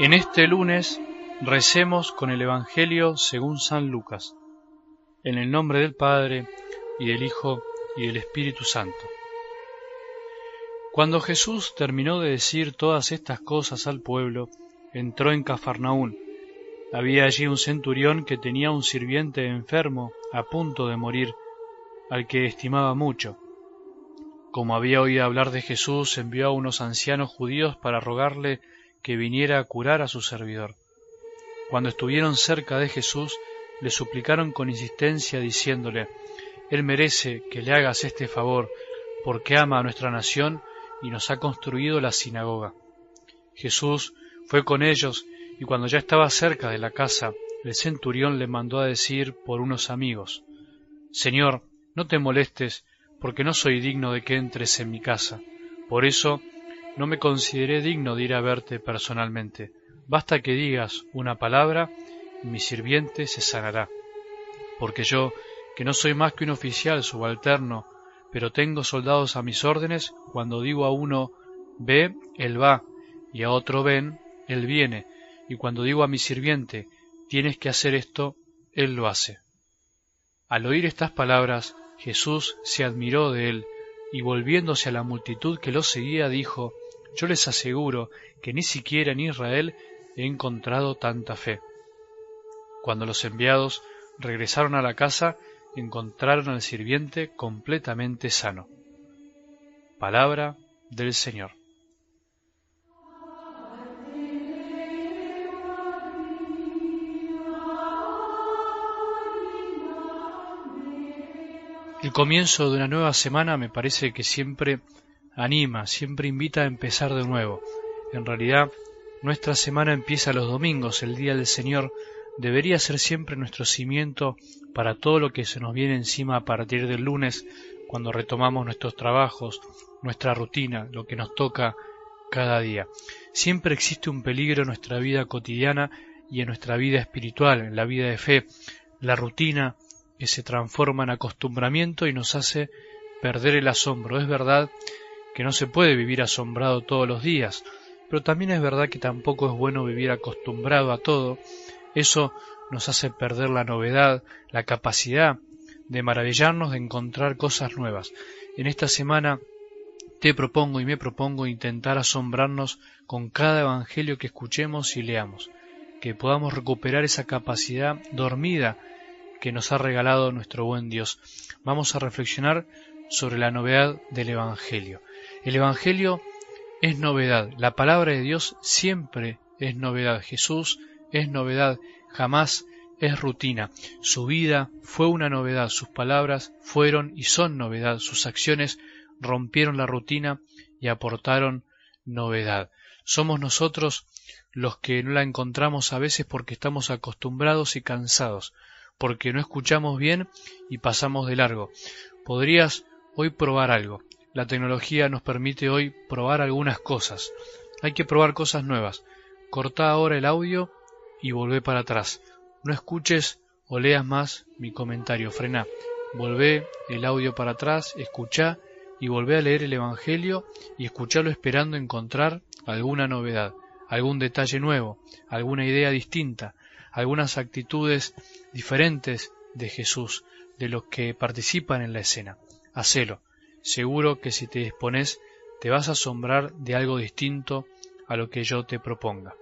En este lunes recemos con el Evangelio según San Lucas, en el nombre del Padre, y del Hijo, y del Espíritu Santo. Cuando Jesús terminó de decir todas estas cosas al pueblo, entró en Cafarnaún. Había allí un centurión que tenía un sirviente enfermo, a punto de morir, al que estimaba mucho. Como había oído hablar de Jesús, envió a unos ancianos judíos para rogarle que viniera a curar a su servidor. Cuando estuvieron cerca de Jesús, le suplicaron con insistencia diciéndole, Él merece que le hagas este favor, porque ama a nuestra nación y nos ha construido la sinagoga. Jesús fue con ellos y cuando ya estaba cerca de la casa, el centurión le mandó a decir por unos amigos, Señor, no te molestes, porque no soy digno de que entres en mi casa. Por eso no me consideré digno de ir a verte personalmente. Basta que digas una palabra y mi sirviente se sanará. Porque yo, que no soy más que un oficial subalterno, pero tengo soldados a mis órdenes, cuando digo a uno ve, él va, y a otro ven, él viene, y cuando digo a mi sirviente tienes que hacer esto, él lo hace. Al oír estas palabras, Jesús se admiró de él, y volviéndose a la multitud que lo seguía, dijo, yo les aseguro que ni siquiera en Israel he encontrado tanta fe. Cuando los enviados regresaron a la casa, encontraron al sirviente completamente sano. Palabra del Señor. El comienzo de una nueva semana me parece que siempre anima, siempre invita a empezar de nuevo. En realidad, nuestra semana empieza los domingos, el Día del Señor debería ser siempre nuestro cimiento para todo lo que se nos viene encima a partir del lunes, cuando retomamos nuestros trabajos, nuestra rutina, lo que nos toca cada día. Siempre existe un peligro en nuestra vida cotidiana y en nuestra vida espiritual, en la vida de fe, la rutina que se transforma en acostumbramiento y nos hace perder el asombro. Es verdad que no se puede vivir asombrado todos los días, pero también es verdad que tampoco es bueno vivir acostumbrado a todo. Eso nos hace perder la novedad, la capacidad de maravillarnos, de encontrar cosas nuevas. En esta semana te propongo y me propongo intentar asombrarnos con cada evangelio que escuchemos y leamos, que podamos recuperar esa capacidad dormida que nos ha regalado nuestro buen Dios. Vamos a reflexionar sobre la novedad del Evangelio. El Evangelio es novedad, la palabra de Dios siempre es novedad, Jesús es novedad, jamás es rutina. Su vida fue una novedad, sus palabras fueron y son novedad, sus acciones rompieron la rutina y aportaron novedad. Somos nosotros los que no la encontramos a veces porque estamos acostumbrados y cansados, porque no escuchamos bien y pasamos de largo. Podrías hoy probar algo. La tecnología nos permite hoy probar algunas cosas. Hay que probar cosas nuevas. Corta ahora el audio y volvé para atrás. No escuches o leas más mi comentario. Frena. Volvé el audio para atrás, escucha y volvé a leer el Evangelio y escucharlo esperando encontrar alguna novedad, algún detalle nuevo, alguna idea distinta, algunas actitudes diferentes de Jesús, de los que participan en la escena. Hacelo. Seguro que si te dispones te vas a asombrar de algo distinto a lo que yo te proponga.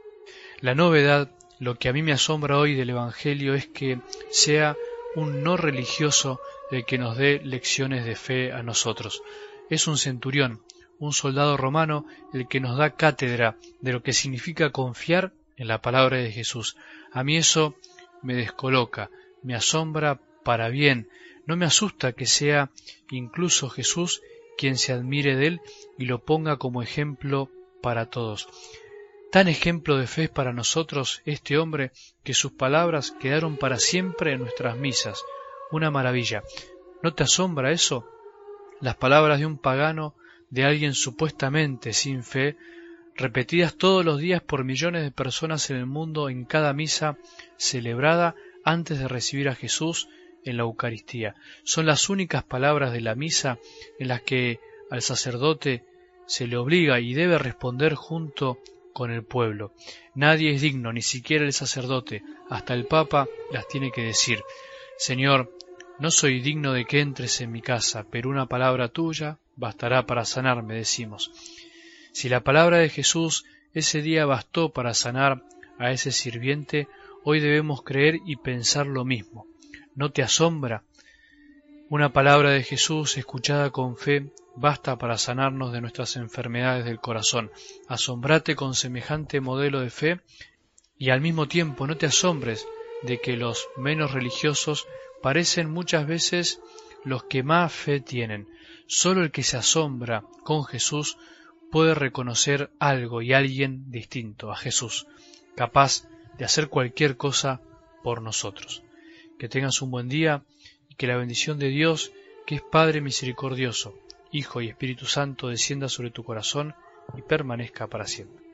La novedad, lo que a mí me asombra hoy del Evangelio es que sea un no religioso el que nos dé lecciones de fe a nosotros. Es un centurión, un soldado romano, el que nos da cátedra de lo que significa confiar en la palabra de Jesús. A mí eso me descoloca, me asombra para bien, no me asusta que sea incluso Jesús quien se admire de él y lo ponga como ejemplo para todos. Tan ejemplo de fe es para nosotros este hombre que sus palabras quedaron para siempre en nuestras misas. Una maravilla. ¿No te asombra eso? Las palabras de un pagano, de alguien supuestamente sin fe, repetidas todos los días por millones de personas en el mundo en cada misa celebrada antes de recibir a Jesús en la Eucaristía. Son las únicas palabras de la misa en las que al sacerdote se le obliga y debe responder junto con el pueblo. Nadie es digno, ni siquiera el sacerdote, hasta el Papa las tiene que decir. Señor, no soy digno de que entres en mi casa, pero una palabra tuya bastará para sanarme, decimos. Si la palabra de Jesús ese día bastó para sanar a ese sirviente, hoy debemos creer y pensar lo mismo. ¿No te asombra? Una palabra de Jesús escuchada con fe basta para sanarnos de nuestras enfermedades del corazón. Asombrate con semejante modelo de fe y al mismo tiempo no te asombres de que los menos religiosos parecen muchas veces los que más fe tienen. Solo el que se asombra con Jesús puede reconocer algo y alguien distinto a Jesús, capaz de hacer cualquier cosa por nosotros. Que tengas un buen día y que la bendición de Dios, que es Padre misericordioso, Hijo y Espíritu Santo, descienda sobre tu corazón y permanezca para siempre.